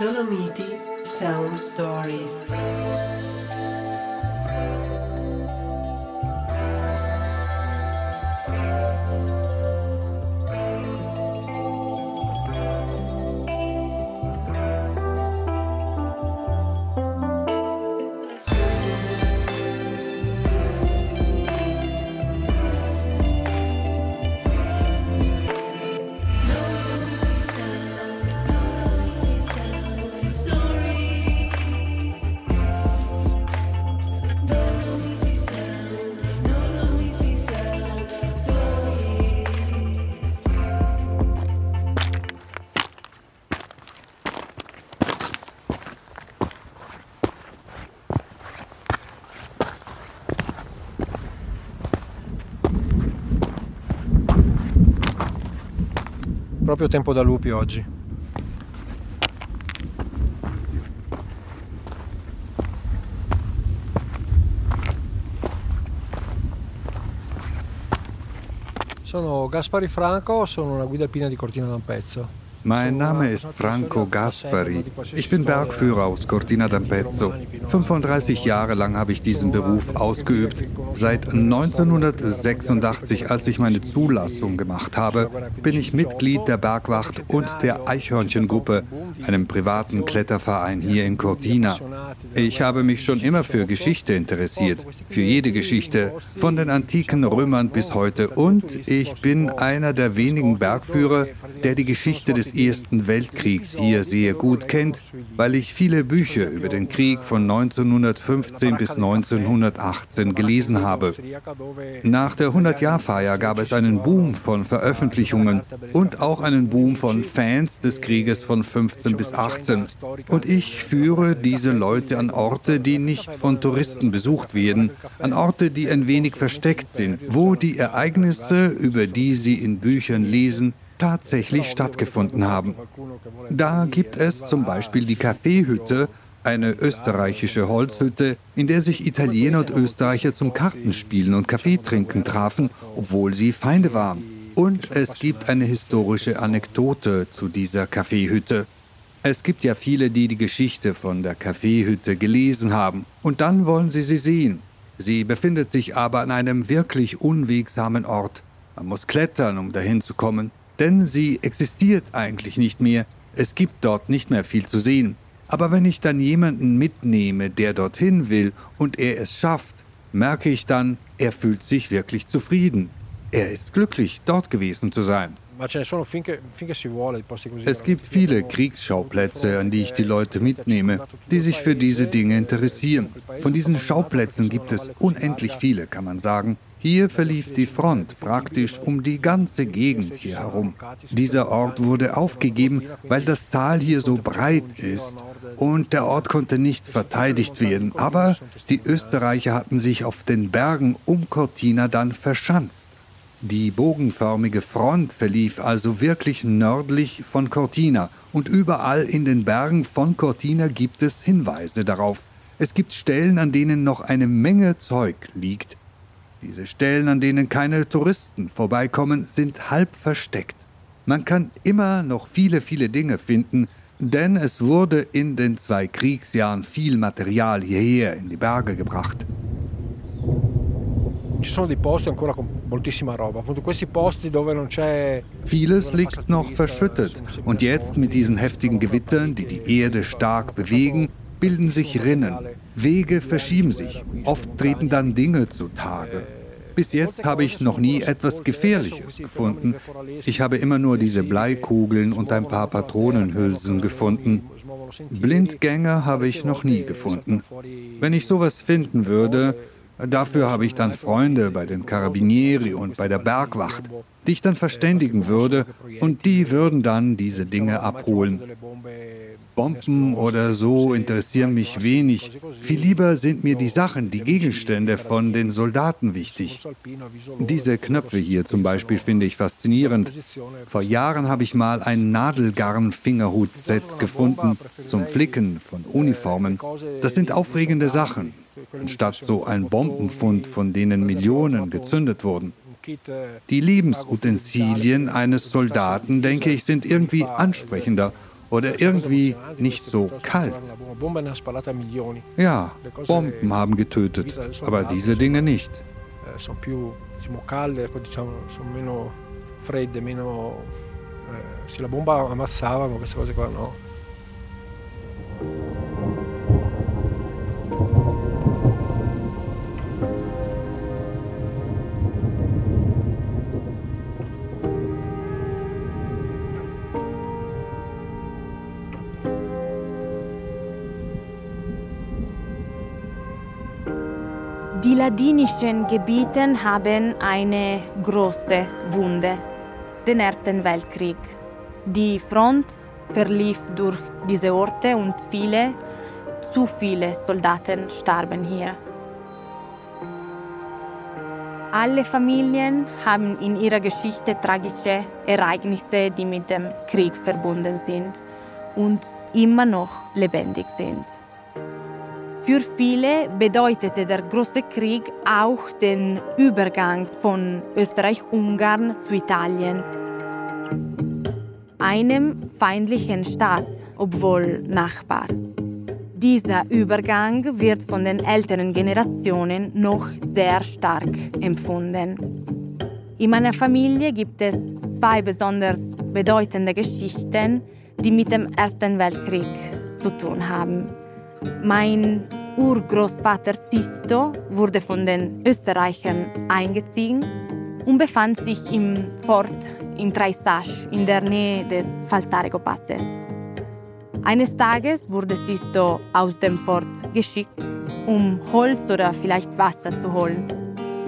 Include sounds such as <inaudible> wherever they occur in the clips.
Dolomiti Sound Stories. Proprio tempo da lupi oggi. Sono Gaspari Franco, sono una guida alpina di Cortina d'Ampezzo. Mein Name ist Franco Gaspari. Ich bin Bergführer aus Cortina d'Ampezzo. 35 Jahre lang habe ich diesen Beruf ausgeübt. Seit 1986, als ich meine Zulassung gemacht habe, bin ich Mitglied der Bergwacht und der Eichhörnchengruppe, einem privaten Kletterverein hier in Cortina. Ich habe mich schon immer für Geschichte interessiert, für jede Geschichte, von den antiken Römern bis heute. Und ich bin einer der wenigen Bergführer, der die Geschichte des Ersten Weltkriegs hier sehr gut kennt, weil ich viele Bücher über den Krieg von 1915 bis 1918 gelesen habe. Nach der 100-Jahr-Feier gab es einen Boom von Veröffentlichungen und auch einen Boom von Fans des Krieges von 15 bis 18. Und ich führe diese Leute an Orte, die nicht von Touristen besucht werden, an Orte, die ein wenig versteckt sind, wo die Ereignisse, über die sie in Büchern lesen, tatsächlich stattgefunden haben. Da gibt es zum Beispiel die Kaffeehütte, eine österreichische Holzhütte, in der sich Italiener und Österreicher zum Kartenspielen und Kaffeetrinken trafen, obwohl sie Feinde waren. Und es gibt eine historische Anekdote zu dieser Kaffeehütte. Es gibt ja viele, die die Geschichte von der Kaffeehütte gelesen haben, und dann wollen sie sie sehen. Sie befindet sich aber an einem wirklich unwegsamen Ort. Man muss klettern, um dahin zu kommen denn sie existiert eigentlich nicht mehr. Es gibt dort nicht mehr viel zu sehen. Aber wenn ich dann jemanden mitnehme, der dorthin will und er es schafft, merke ich dann, er fühlt sich wirklich zufrieden. Er ist glücklich, dort gewesen zu sein. Es gibt viele Kriegsschauplätze, an die ich die Leute mitnehme, die sich für diese Dinge interessieren. Von diesen Schauplätzen gibt es unendlich viele, kann man sagen. Hier verlief die Front praktisch um die ganze Gegend hier herum. Dieser Ort wurde aufgegeben, weil das Tal hier so breit ist und der Ort konnte nicht verteidigt werden. Aber die Österreicher hatten sich auf den Bergen um Cortina dann verschanzt. Die bogenförmige Front verlief also wirklich nördlich von Cortina und überall in den Bergen von Cortina gibt es Hinweise darauf. Es gibt Stellen, an denen noch eine Menge Zeug liegt, diese Stellen, an denen keine Touristen vorbeikommen, sind halb versteckt. Man kann immer noch viele, viele Dinge finden, denn es wurde in den zwei Kriegsjahren viel Material hierher in die Berge gebracht. Vieles liegt noch verschüttet und jetzt mit diesen heftigen Gewittern, die die Erde stark bewegen, bilden sich Rinnen. Wege verschieben sich. Oft treten dann Dinge zutage. Bis jetzt habe ich noch nie etwas Gefährliches gefunden. Ich habe immer nur diese Bleikugeln und ein paar Patronenhülsen gefunden. Blindgänger habe ich noch nie gefunden. Wenn ich sowas finden würde, dafür habe ich dann Freunde bei den Carabinieri und bei der Bergwacht, die ich dann verständigen würde und die würden dann diese Dinge abholen. Bomben oder so interessieren mich wenig. Viel lieber sind mir die Sachen, die Gegenstände von den Soldaten wichtig. Diese Knöpfe hier zum Beispiel finde ich faszinierend. Vor Jahren habe ich mal ein Nadelgarn-Fingerhut-Set gefunden zum Flicken von Uniformen. Das sind aufregende Sachen, anstatt so ein Bombenfund, von denen Millionen gezündet wurden. Die Lebensutensilien eines Soldaten, denke ich, sind irgendwie ansprechender oder irgendwie nicht so kalt. Ja, Bomben haben getötet, aber diese Dinge nicht. Se la bomba ammazzava, ma queste cose qua no. Die ladinischen Gebiete haben eine große Wunde, den Ersten Weltkrieg. Die Front verlief durch diese Orte und viele, zu viele Soldaten starben hier. Alle Familien haben in ihrer Geschichte tragische Ereignisse, die mit dem Krieg verbunden sind und immer noch lebendig sind. Für viele bedeutete der Große Krieg auch den Übergang von Österreich-Ungarn zu Italien, einem feindlichen Staat, obwohl Nachbar. Dieser Übergang wird von den älteren Generationen noch sehr stark empfunden. In meiner Familie gibt es zwei besonders bedeutende Geschichten, die mit dem Ersten Weltkrieg zu tun haben. Mein Urgroßvater Sisto wurde von den Österreichern eingezogen und befand sich im Fort in Traisach in der Nähe des Faltarego-Passes. Eines Tages wurde Sisto aus dem Fort geschickt, um Holz oder vielleicht Wasser zu holen.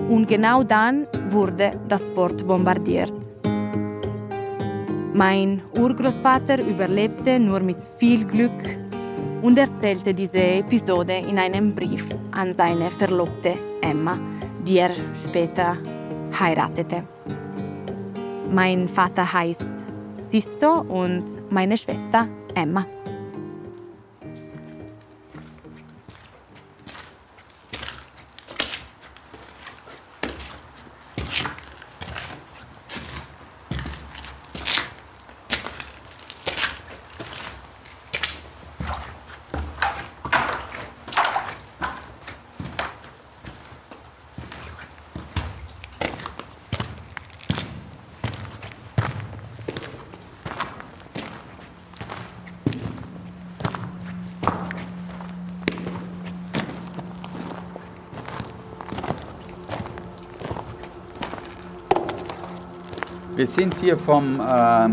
Und genau dann wurde das Fort bombardiert. Mein Urgroßvater überlebte nur mit viel Glück und erzählte diese Episode in einem Brief an seine Verlobte Emma, die er später heiratete. Mein Vater heißt Sisto und meine Schwester Emma. Sind hier vom äh,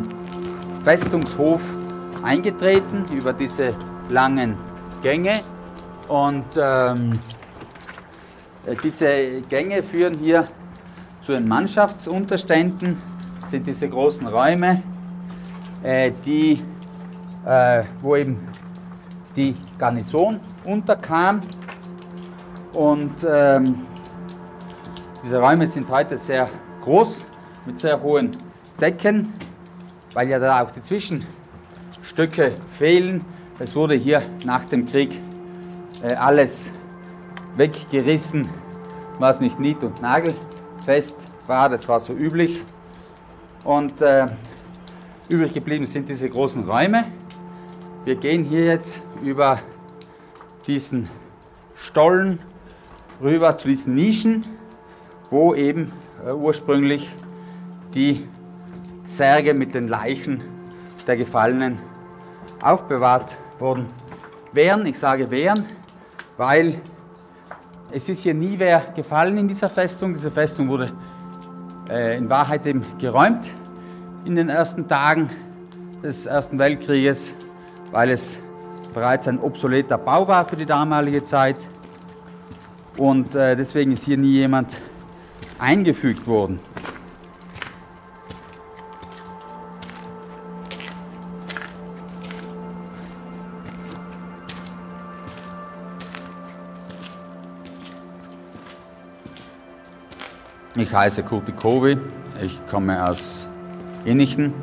Festungshof eingetreten über diese langen Gänge. Und ähm, diese Gänge führen hier zu den Mannschaftsunterständen, sind diese großen Räume, äh, die, äh, wo eben die Garnison unterkam. Und ähm, diese Räume sind heute sehr groß mit sehr hohen Decken, weil ja da auch die Zwischenstücke fehlen. Es wurde hier nach dem Krieg äh, alles weggerissen, was nicht nied- und nagelfest war. Das war so üblich. Und äh, übrig geblieben sind diese großen Räume. Wir gehen hier jetzt über diesen Stollen rüber zu diesen Nischen, wo eben äh, ursprünglich die Särge mit den Leichen der Gefallenen aufbewahrt worden wären. Ich sage wären, weil es ist hier nie wer gefallen in dieser Festung. Diese Festung wurde äh, in Wahrheit eben geräumt in den ersten Tagen des Ersten Weltkrieges, weil es bereits ein obsoleter Bau war für die damalige Zeit. Und äh, deswegen ist hier nie jemand eingefügt worden. Ich heiße Kurti Kovi, ich komme aus Innichen.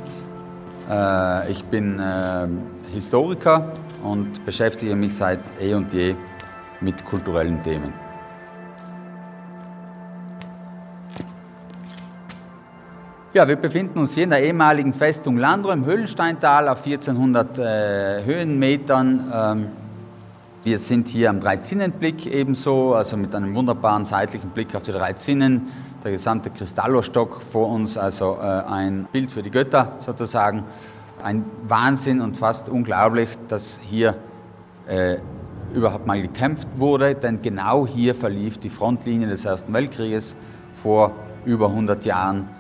Äh, ich bin äh, Historiker und beschäftige mich seit eh und je mit kulturellen Themen. Ja, wir befinden uns hier in der ehemaligen Festung Landro im Höhlensteintal auf 1400 äh, Höhenmetern. Ähm, wir sind hier am Dreizinnenblick ebenso, also mit einem wunderbaren seitlichen Blick auf die drei Zinnen. Der gesamte Kristallostock vor uns, also äh, ein Bild für die Götter sozusagen. Ein Wahnsinn und fast unglaublich, dass hier äh, überhaupt mal gekämpft wurde, denn genau hier verlief die Frontlinie des Ersten Weltkrieges vor über 100 Jahren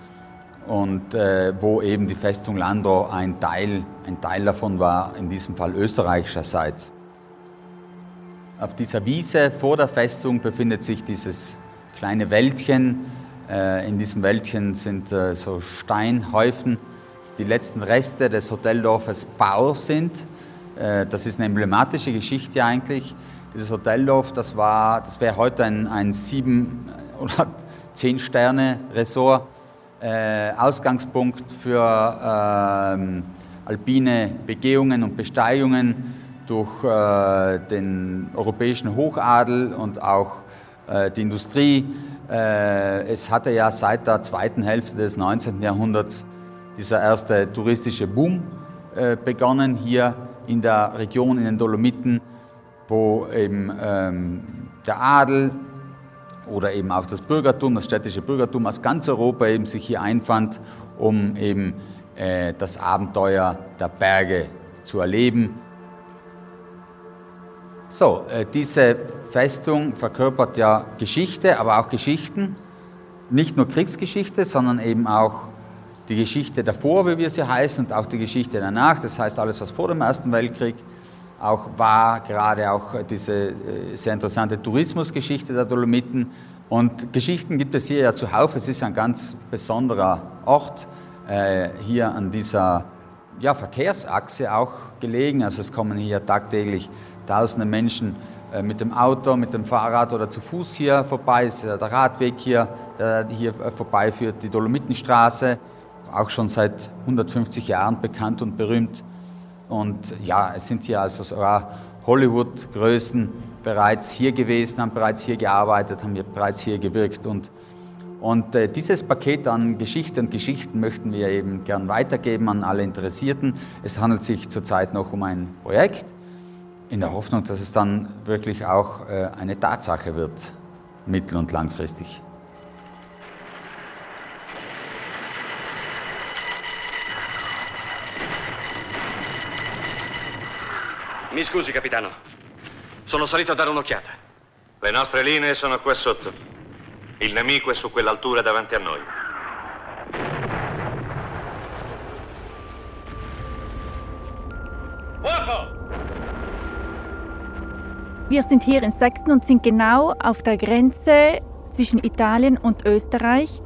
und äh, wo eben die Festung Landau ein Teil, ein Teil davon war, in diesem Fall österreichischerseits. Auf dieser Wiese vor der Festung befindet sich dieses kleine Wäldchen. Äh, in diesem Wäldchen sind äh, so Steinhäufen, die letzten Reste des Hoteldorfes Bau sind. Äh, das ist eine emblematische Geschichte eigentlich. Dieses Hoteldorf, das, das wäre heute ein, ein sieben oder zehn Sterne Resort, Ausgangspunkt für ähm, alpine Begehungen und Besteigungen durch den europäischen Hochadel und auch die Industrie. Äh, es hatte ja seit der zweiten Hälfte des 19. Jahrhunderts dieser erste touristische Boom äh, begonnen hier in der Region, in den Dolomiten, wo eben ähm, der Adel oder eben auch das Bürgertum, das städtische Bürgertum aus ganz Europa eben sich hier einfand, um eben äh, das Abenteuer der Berge zu erleben so, äh, diese Festung verkörpert ja Geschichte, aber auch Geschichten. Nicht nur Kriegsgeschichte, sondern eben auch die Geschichte davor, wie wir sie heißen, und auch die Geschichte danach. Das heißt, alles, was vor dem Ersten Weltkrieg auch war, gerade auch diese äh, sehr interessante Tourismusgeschichte der Dolomiten. Und Geschichten gibt es hier ja zuhauf. Es ist ein ganz besonderer Ort, äh, hier an dieser ja, Verkehrsachse auch gelegen. Also es kommen hier tagtäglich tausende Menschen mit dem Auto, mit dem Fahrrad oder zu Fuß hier vorbei. Ist der Radweg hier, der hier äh, vorbeiführt, die Dolomitenstraße, auch schon seit 150 Jahren bekannt und berühmt. Und ja, es sind hier also sogar Hollywood-Größen bereits hier gewesen, haben bereits hier gearbeitet, haben hier bereits hier gewirkt. Und, und äh, dieses Paket an Geschichte und Geschichten möchten wir eben gern weitergeben an alle Interessierten. Es handelt sich zurzeit noch um ein Projekt, in der Hoffnung, dass es dann wirklich auch äh, eine Tatsache wird, mittel- und langfristig. Mi scusi, capitano. Sono salito a dare un'occhiata. Le nostre linee sono qua sotto. Il nemico è su quell'altura davanti a noi. Wir sind hier in Sachsen und sind genau auf der Grenze zwischen Italien und Österreich.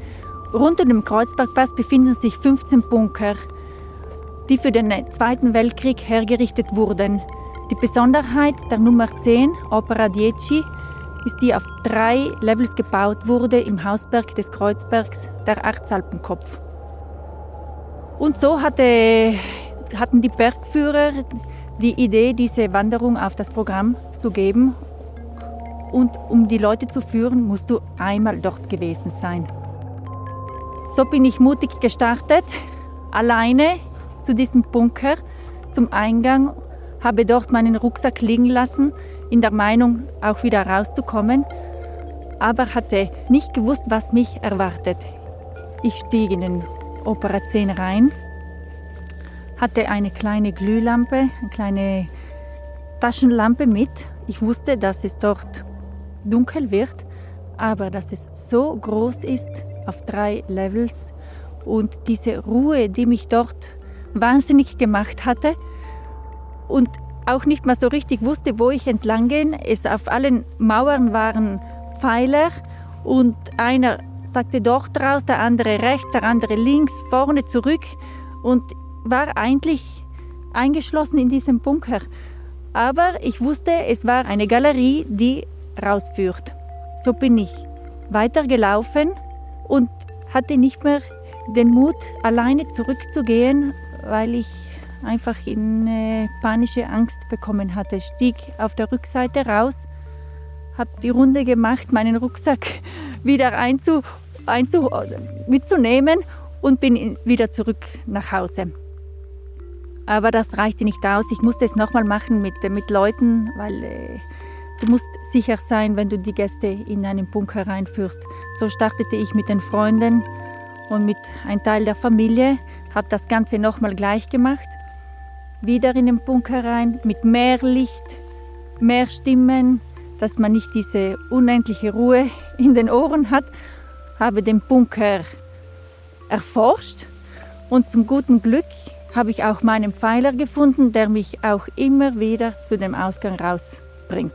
Rund um den Kreuzbergpass befinden sich 15 Bunker, die für den Zweiten Weltkrieg hergerichtet wurden. Die Besonderheit der Nummer 10, Opera 10, ist die auf drei Levels gebaut wurde im Hausberg des Kreuzbergs, der Erzalpenkopf. Und so hatte, hatten die Bergführer die Idee, diese Wanderung auf das Programm zu geben. Und um die Leute zu führen, musst du einmal dort gewesen sein. So bin ich mutig gestartet, alleine zu diesem Bunker, zum Eingang, habe dort meinen Rucksack liegen lassen, in der Meinung, auch wieder rauszukommen, aber hatte nicht gewusst, was mich erwartet. Ich stieg in den Opera 10 rein hatte eine kleine Glühlampe, eine kleine Taschenlampe mit. Ich wusste, dass es dort dunkel wird, aber dass es so groß ist auf drei Levels und diese Ruhe, die mich dort wahnsinnig gemacht hatte und auch nicht mal so richtig wusste, wo ich entlang gehen. Es auf allen Mauern waren Pfeiler und einer sagte dort raus, der andere rechts, der andere links, vorne zurück und war eigentlich eingeschlossen in diesem Bunker. Aber ich wusste, es war eine Galerie, die rausführt. So bin ich weitergelaufen und hatte nicht mehr den Mut, alleine zurückzugehen, weil ich einfach in äh, panische Angst bekommen hatte. Stieg auf der Rückseite raus, habe die Runde gemacht, meinen Rucksack <laughs> wieder einzu, einzu, mitzunehmen und bin wieder zurück nach Hause. Aber das reichte nicht aus. Ich musste es nochmal machen mit, mit Leuten, weil äh, du musst sicher sein, wenn du die Gäste in einen Bunker reinführst. So startete ich mit den Freunden und mit einem Teil der Familie, habe das Ganze nochmal gleich gemacht. Wieder in den Bunker rein, mit mehr Licht, mehr Stimmen, dass man nicht diese unendliche Ruhe <laughs> in den Ohren hat, habe den Bunker erforscht und zum guten Glück habe ich auch meinen Pfeiler gefunden, der mich auch immer wieder zu dem Ausgang rausbringt.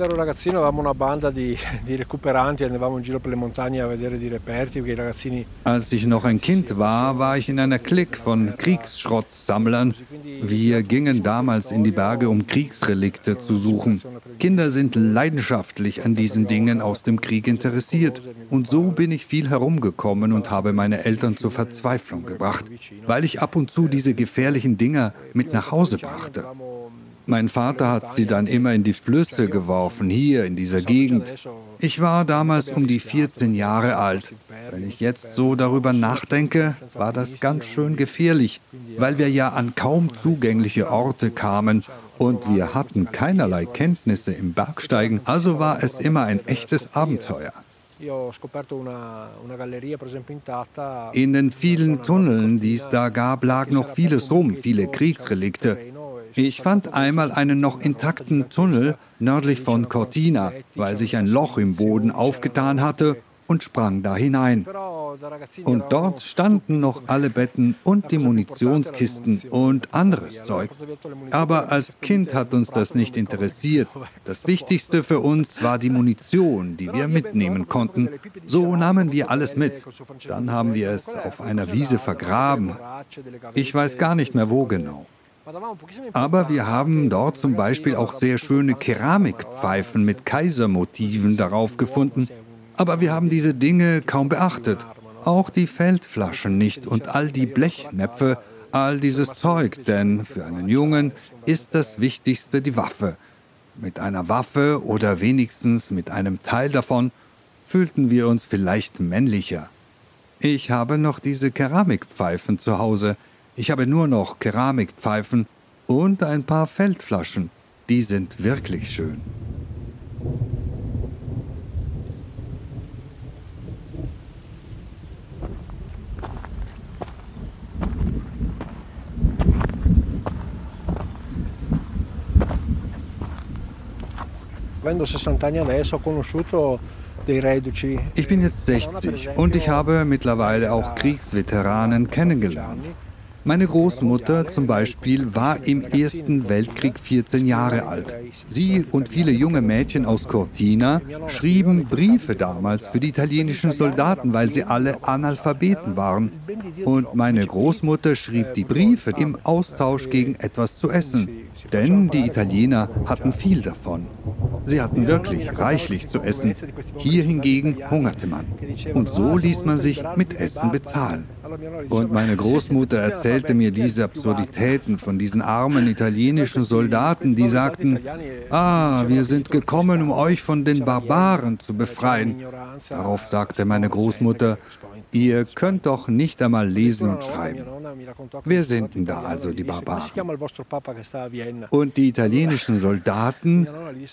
Quando ero ragazzino avevamo una banda di, <laughs> di recuperanti, andavamo in giro per le montagne a vedere die Reperti, perché i ragazzini... Als ich noch ein Kind war, war ich in einer Clique von Kriegsschrottsammlern. Wir gingen damals in die Berge, um Kriegsrelikte zu suchen. Kinder sind leidenschaftlich an diesen Dingen aus dem Krieg interessiert. Und so bin ich viel herumgekommen und habe meine Eltern zur Verzweiflung gebracht, weil ich ab und zu diese gefährlichen Dinger mit nach Hause brachte. Mein Vater hat sie dann immer in die Flüsse geworfen, hier in dieser Gegend. Ich war damals um die 14 Jahre alt. Wenn ich jetzt so darüber nachdenke, war das ganz schön gefährlich, weil wir ja an kaum zugängliche Orte kamen und wir hatten keinerlei Kenntnisse im Bergsteigen, also war es immer ein echtes Abenteuer. In den vielen Tunneln, die es da gab, lag noch vieles rum, viele Kriegsrelikte. Ich fand einmal einen noch intakten Tunnel nördlich von Cortina, weil sich ein Loch im Boden aufgetan hatte und sprang da hinein. Und dort standen noch alle Betten und die Munitionskisten und anderes Zeug. Aber als Kind hat uns das nicht interessiert. Das Wichtigste für uns war die Munition, die wir mitnehmen konnten. So nahmen wir alles mit. Dann haben wir es auf einer Wiese vergraben. Ich weiß gar nicht mehr wo genau. Aber wir haben dort zum Beispiel auch sehr schöne Keramikpfeifen mit Kaisermotiven darauf gefunden. Aber wir haben diese Dinge kaum beachtet. Auch die Feldflaschen nicht und all die Blechnäpfe, all dieses Zeug, denn für einen Jungen ist das Wichtigste die Waffe. Mit einer Waffe oder wenigstens mit einem Teil davon fühlten wir uns vielleicht männlicher. Ich habe noch diese Keramikpfeifen zu Hause. Ich habe nur noch Keramikpfeifen und ein paar Feldflaschen. Die sind wirklich schön. Avendo 60 anni adesso ho conosciuto ich bin jetzt 60 und ich habe mittlerweile auch Kriegsveteranen kennengelernt. Meine Großmutter zum Beispiel war im Ersten Weltkrieg 14 Jahre alt. Sie und viele junge Mädchen aus Cortina schrieben Briefe damals für die italienischen Soldaten, weil sie alle Analphabeten waren. Und meine Großmutter schrieb die Briefe im Austausch gegen etwas zu essen, denn die Italiener hatten viel davon. Sie hatten wirklich reichlich zu essen. Hier hingegen hungerte man. Und so ließ man sich mit Essen bezahlen. Und meine Großmutter erzählte mir diese Absurditäten von diesen armen italienischen Soldaten, die sagten, ah, wir sind gekommen, um euch von den Barbaren zu befreien. Darauf sagte meine Großmutter, ihr könnt doch nicht einmal lesen und schreiben. Wer sind da also die Barbaren? Und die italienischen Soldaten,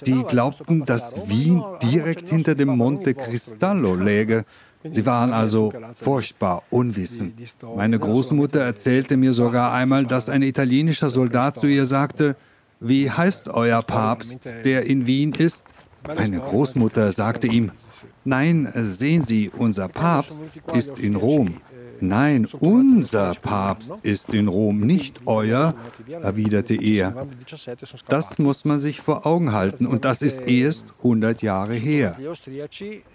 die glaubten, dass Wien direkt hinter dem Monte Cristallo läge. Sie waren also furchtbar unwissend. Meine Großmutter erzählte mir sogar einmal, dass ein italienischer Soldat zu ihr sagte, wie heißt euer Papst, der in Wien ist? Meine Großmutter sagte ihm, nein, sehen Sie, unser Papst ist in Rom. Nein, unser Papst ist in Rom, nicht euer, erwiderte er. Das muss man sich vor Augen halten und das ist erst 100 Jahre her.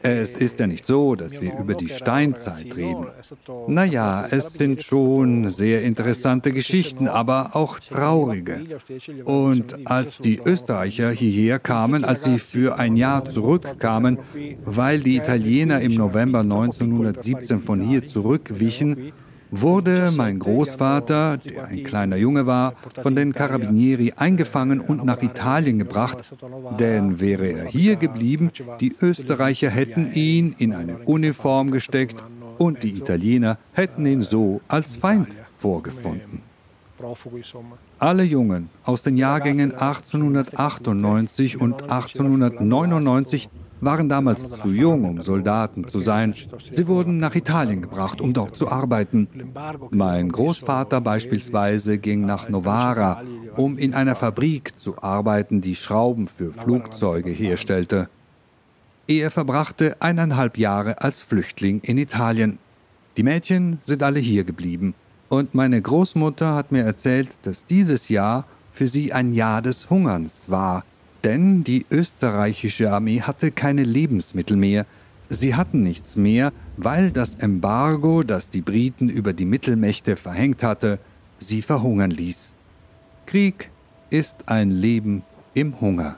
Es ist ja nicht so, dass wir über die Steinzeit reden. Naja, es sind schon sehr interessante Geschichten, aber auch traurige. Und als die Österreicher hierher kamen, als sie für ein Jahr zurückkamen, weil die Italiener im November 1917 von hier zurückwichen, wurde mein Großvater, der ein kleiner Junge war, von den Carabinieri eingefangen und nach Italien gebracht, denn wäre er hier geblieben, die Österreicher hätten ihn in eine Uniform gesteckt und die Italiener hätten ihn so als Feind vorgefunden. Alle Jungen aus den Jahrgängen 1898 und 1899 waren damals zu jung, um Soldaten zu sein. Sie wurden nach Italien gebracht, um dort zu arbeiten. Mein Großvater beispielsweise ging nach Novara, um in einer Fabrik zu arbeiten, die Schrauben für Flugzeuge herstellte. Er verbrachte eineinhalb Jahre als Flüchtling in Italien. Die Mädchen sind alle hier geblieben. Und meine Großmutter hat mir erzählt, dass dieses Jahr für sie ein Jahr des Hungerns war. Denn die österreichische Armee hatte keine Lebensmittel mehr. Sie hatten nichts mehr, weil das Embargo, das die Briten über die Mittelmächte verhängt hatte, sie verhungern ließ. Krieg ist ein Leben im Hunger.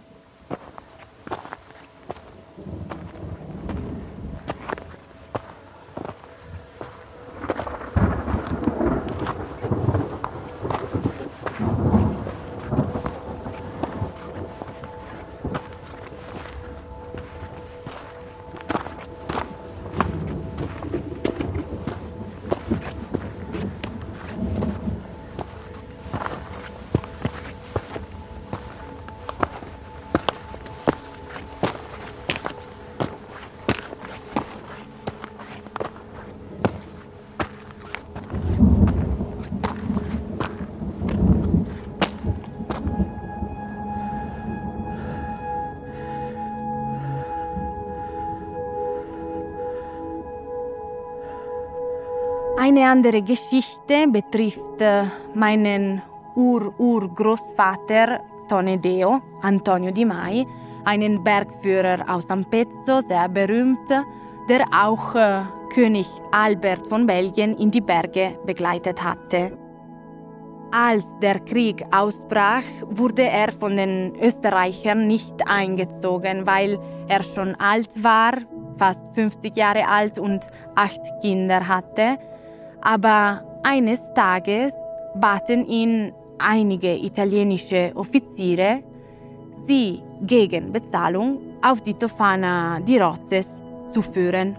Eine andere Geschichte betrifft äh, meinen Ur-Urgroßvater Tonedeo, Antonio Di Mai, einen Bergführer aus Ampezzo, sehr berühmt, der auch äh, König Albert von Belgien in die Berge begleitet hatte. Als der Krieg ausbrach, wurde er von den Österreichern nicht eingezogen, weil er schon alt war, fast 50 Jahre alt und acht Kinder hatte aber eines Tages baten ihn einige italienische Offiziere, sie gegen Bezahlung auf die Tofana di Rozes zu führen,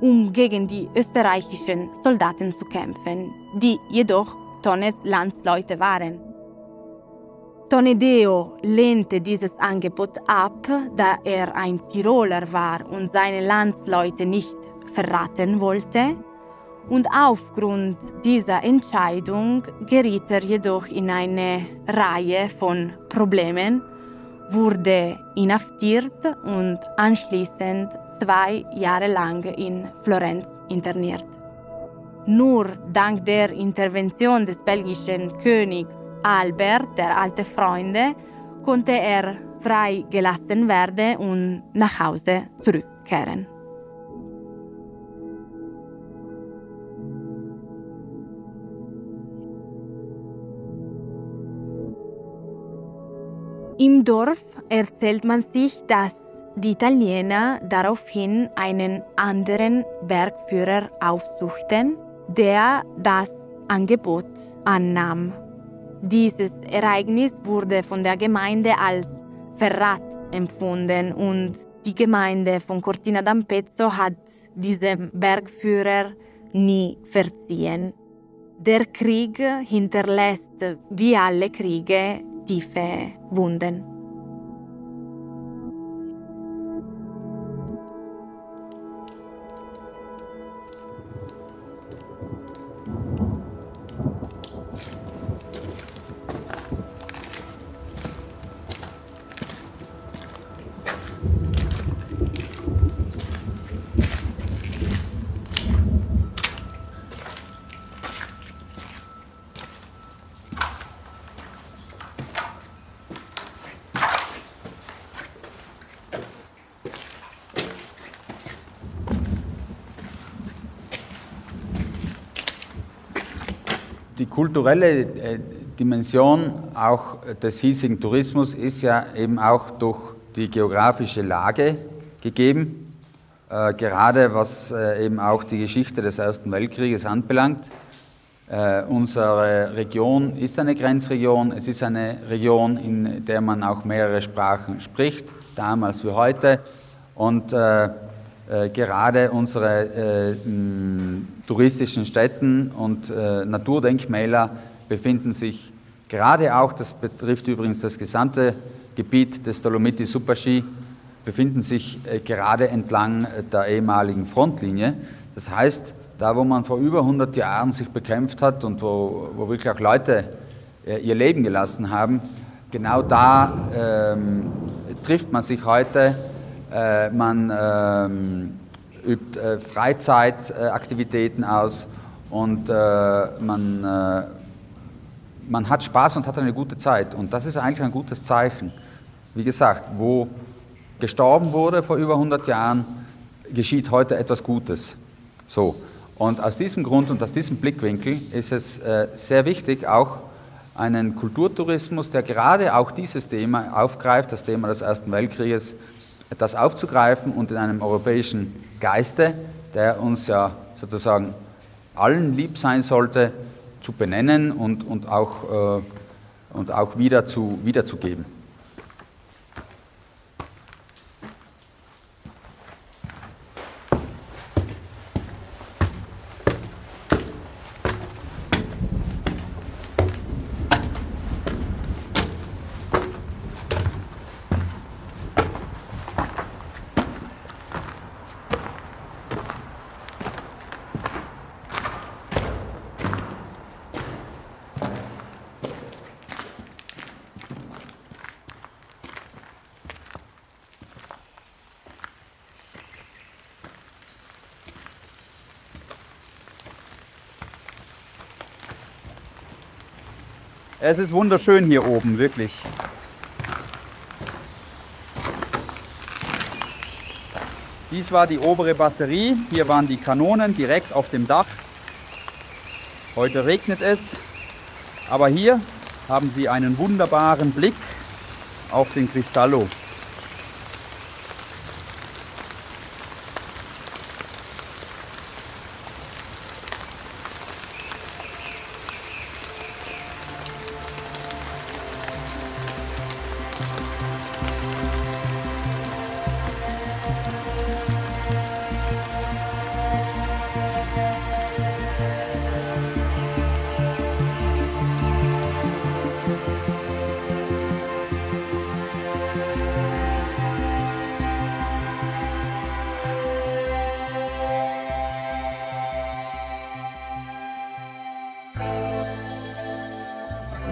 um gegen die österreichischen Soldaten zu kämpfen, die jedoch Tones Landsleute waren. Tonedeo lehnte dieses Angebot ab, da er ein Tiroler war und seine Landsleute nicht verraten wollte und aufgrund dieser Entscheidung geriet er jedoch in eine Reihe von Problemen, wurde inhaftiert und anschließend zwei Jahre lang in Florenz interniert. Nur dank der Intervention des belgischen Königs Albert, der alte Freunde, konnte er freigelassen werden und nach Hause zurückkehren. Im Dorf erzählt man sich, dass die Italiener daraufhin einen anderen Bergführer aufsuchten, der das Angebot annahm. Dieses Ereignis wurde von der Gemeinde als Verrat empfunden und die Gemeinde von Cortina d'Ampezzo hat diesem Bergführer nie verziehen. Der Krieg hinterlässt wie alle Kriege tiefe Wunden. Kulturelle äh, Dimension auch des hiesigen Tourismus ist ja eben auch durch die geografische Lage gegeben, äh, gerade was äh, eben auch die Geschichte des Ersten Weltkrieges anbelangt. Äh, unsere Region ist eine Grenzregion, es ist eine Region, in der man auch mehrere Sprachen spricht, damals wie heute. Und äh, äh, gerade unsere äh, touristischen Städten und Naturdenkmäler befinden sich gerade auch, das betrifft übrigens das gesamte Gebiet des Dolomiti Superski, befinden sich gerade entlang der ehemaligen Frontlinie. Das heißt, da wo man vor über 100 Jahren sich bekämpft hat und wo, wo wirklich auch Leute äh, ihr Leben gelassen haben, genau da ähm, trifft man sich heute. Äh, man ähm, übt äh, Freizeitaktivitäten aus und äh, man, äh, man hat Spaß und hat eine gute Zeit. Und das ist eigentlich ein gutes Zeichen. Wie gesagt, wo gestorben wurde vor über 100 Jahren, geschieht heute etwas Gutes. So. Und aus diesem Grund und aus diesem Blickwinkel ist es äh, sehr wichtig, auch einen Kulturtourismus, der gerade auch dieses Thema aufgreift, das Thema des Ersten Weltkrieges, das aufzugreifen und in einem europäischen Geiste, der uns ja sozusagen allen lieb sein sollte, zu benennen und, und, auch, äh, und auch wieder zu, wiederzugeben. Es ist wunderschön hier oben, wirklich. Dies war die obere Batterie. Hier waren die Kanonen direkt auf dem Dach. Heute regnet es, aber hier haben Sie einen wunderbaren Blick auf den Cristallo.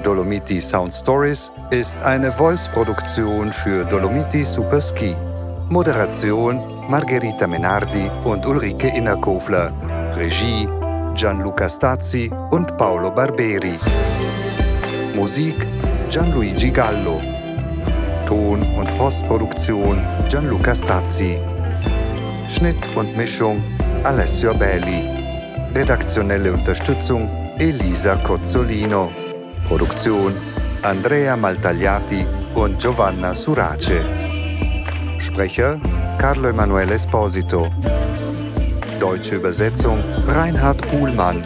Dolomiti Sound Stories ist eine Voice-Produktion für Dolomiti Super Ski. Moderation Margherita Menardi und Ulrike Innerkofler. Regie Gianluca Stazzi und Paolo Barberi. Musik Gianluigi Gallo. Ton- und Postproduktion Gianluca Stazzi. Schnitt und Mischung Alessio Belli. Redaktionelle Unterstützung Elisa Cozzolino. Produktion Andrea Maltagliati und Giovanna Surace. Sprecher Carlo Emanuele Esposito. Deutsche Übersetzung Reinhard Uhlmann.